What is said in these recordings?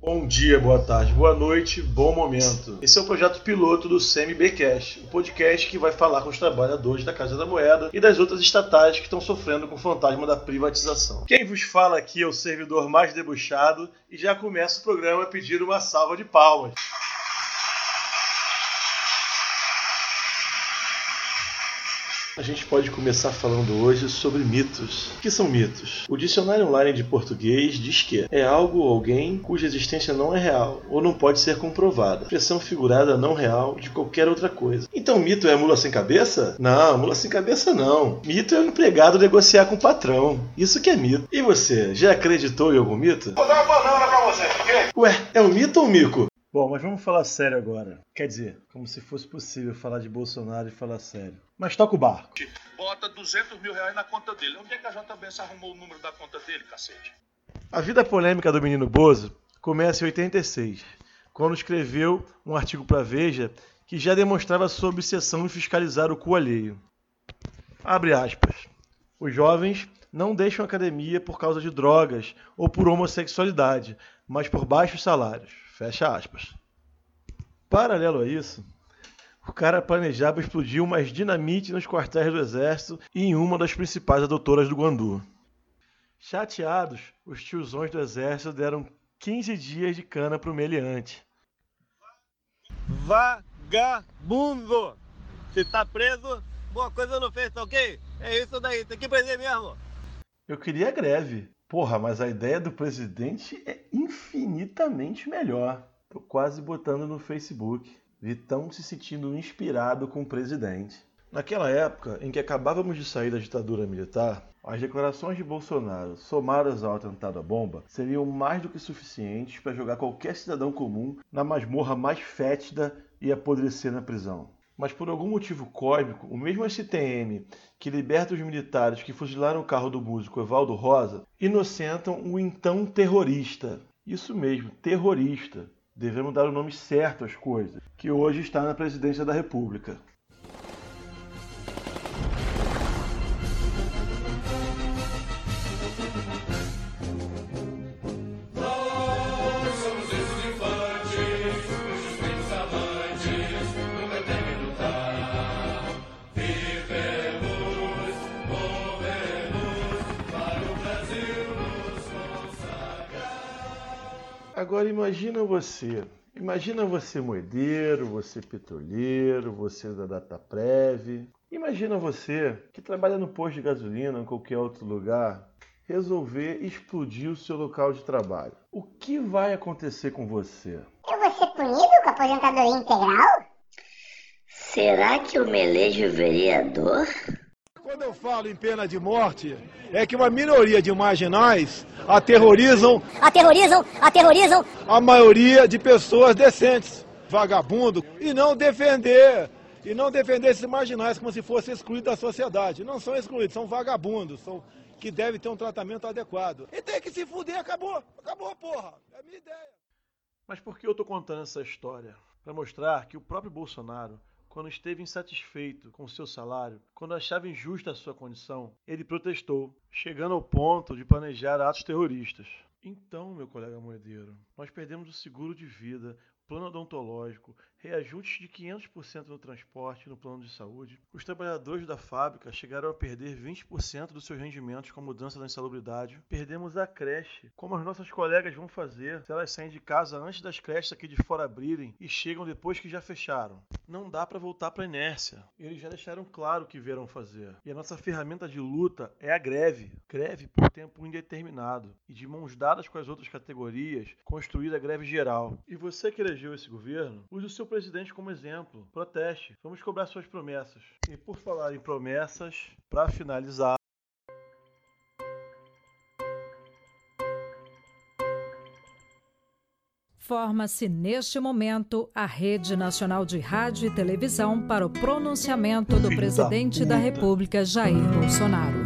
Bom dia, boa tarde, boa noite, bom momento. Esse é o projeto piloto do CMBcast, o podcast que vai falar com os trabalhadores da Casa da Moeda e das outras estatais que estão sofrendo com o fantasma da privatização. Quem vos fala aqui é o servidor mais debuchado e já começa o programa pedindo uma salva de palmas. A gente pode começar falando hoje sobre mitos. O que são mitos? O dicionário online de português diz que é algo ou alguém cuja existência não é real ou não pode ser comprovada. Expressão figurada não real de qualquer outra coisa. Então mito é mula sem cabeça? Não, mula sem cabeça não. Mito é o um empregado negociar com o patrão. Isso que é mito. E você, já acreditou em algum mito? Vou dar uma banana pra você, ok? Ué, é um mito ou um mico? Bom, mas vamos falar sério agora. Quer dizer, como se fosse possível falar de Bolsonaro e falar sério. Mas toca o barco. Bota 200 mil reais na conta dele. Onde é que a JBS arrumou o número da conta dele, cacete? A vida polêmica do menino Bozo começa em 86, quando escreveu um artigo para Veja que já demonstrava sua obsessão em fiscalizar o cu alheio. Abre aspas. Os jovens não deixam a academia por causa de drogas ou por homossexualidade, mas por baixos salários. Fecha aspas. Paralelo a isso, o cara planejava explodir umas dinamite nos quartéis do exército e em uma das principais adotoras do Guandu. Chateados, os tiozões do exército deram 15 dias de cana pro meliante. Vagabundo! Se tá preso, boa coisa não fez, tá ok? É isso daí, tem que prender mesmo. Eu queria greve. Porra, mas a ideia do presidente é infinitamente melhor. Tô quase botando no Facebook. Vitão se sentindo inspirado com o presidente. Naquela época em que acabávamos de sair da ditadura militar, as declarações de Bolsonaro, somadas ao atentado à bomba, seriam mais do que suficientes para jogar qualquer cidadão comum na masmorra mais fétida e apodrecer na prisão. Mas por algum motivo cósmico, o mesmo STM que liberta os militares que fuzilaram o carro do músico Evaldo Rosa, inocentam o então terrorista. Isso mesmo, terrorista. Devemos dar o nome certo às coisas, que hoje está na presidência da República. Agora imagina você, imagina você moedeiro, você petroleiro, você da Dataprev. Imagina você que trabalha no posto de gasolina ou em qualquer outro lugar, resolver explodir o seu local de trabalho. O que vai acontecer com você? Eu vou ser punido com aposentadoria integral? Será que eu me elejo vereador? Quando eu falo em pena de morte, é que uma minoria de marginais aterrorizam, Aterrorizam, aterrorizam a maioria de pessoas decentes, vagabundo, e não defender, e não defender esses marginais como se fossem excluídos da sociedade. Não são excluídos, são vagabundos, são que devem ter um tratamento adequado. E tem que se fuder, acabou, acabou, porra. É a minha ideia. Mas por que eu tô contando essa história? Para mostrar que o próprio Bolsonaro quando esteve insatisfeito com seu salário, quando achava injusta a sua condição, ele protestou, chegando ao ponto de planejar atos terroristas. Então, meu colega moedeiro, nós perdemos o seguro de vida, plano odontológico, reajustes de 500% no transporte no plano de saúde. Os trabalhadores da fábrica chegaram a perder 20% dos seus rendimentos com a mudança da insalubridade. Perdemos a creche. Como as nossas colegas vão fazer se elas saem de casa antes das creches aqui de fora abrirem e chegam depois que já fecharam? Não dá para voltar para a inércia. Eles já deixaram claro o que vieram fazer. E a nossa ferramenta de luta é a greve. Greve por tempo indeterminado. E de mãos dadas com as outras categorias, construir a greve geral. E você que elegeu esse governo, use o seu presidente como exemplo. Proteste. Vamos cobrar suas promessas. E por falar em promessas, para finalizar, Forma-se neste momento a Rede Nacional de Rádio e Televisão para o pronunciamento do da presidente da, puta. República, Jair Bolsonaro.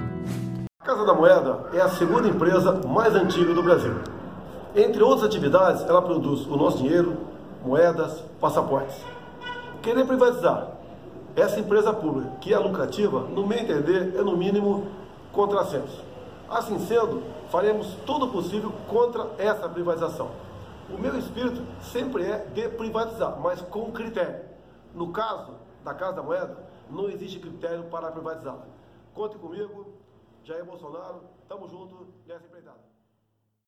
A Casa da Moeda é a segunda empresa mais antiga do Brasil. Entre outras atividades, ela produz o nosso dinheiro, moedas, passaportes. Querer privatizar essa empresa pública, que é lucrativa, no meu entender, é no mínimo contrassenso. Assim sendo, faremos todo o possível contra essa privatização. O meu espírito sempre é de privatizar, mas com critério. No caso da Casa da Moeda, não existe critério para privatizar. Conte comigo, Jair Bolsonaro, tamo junto nessa empreitada.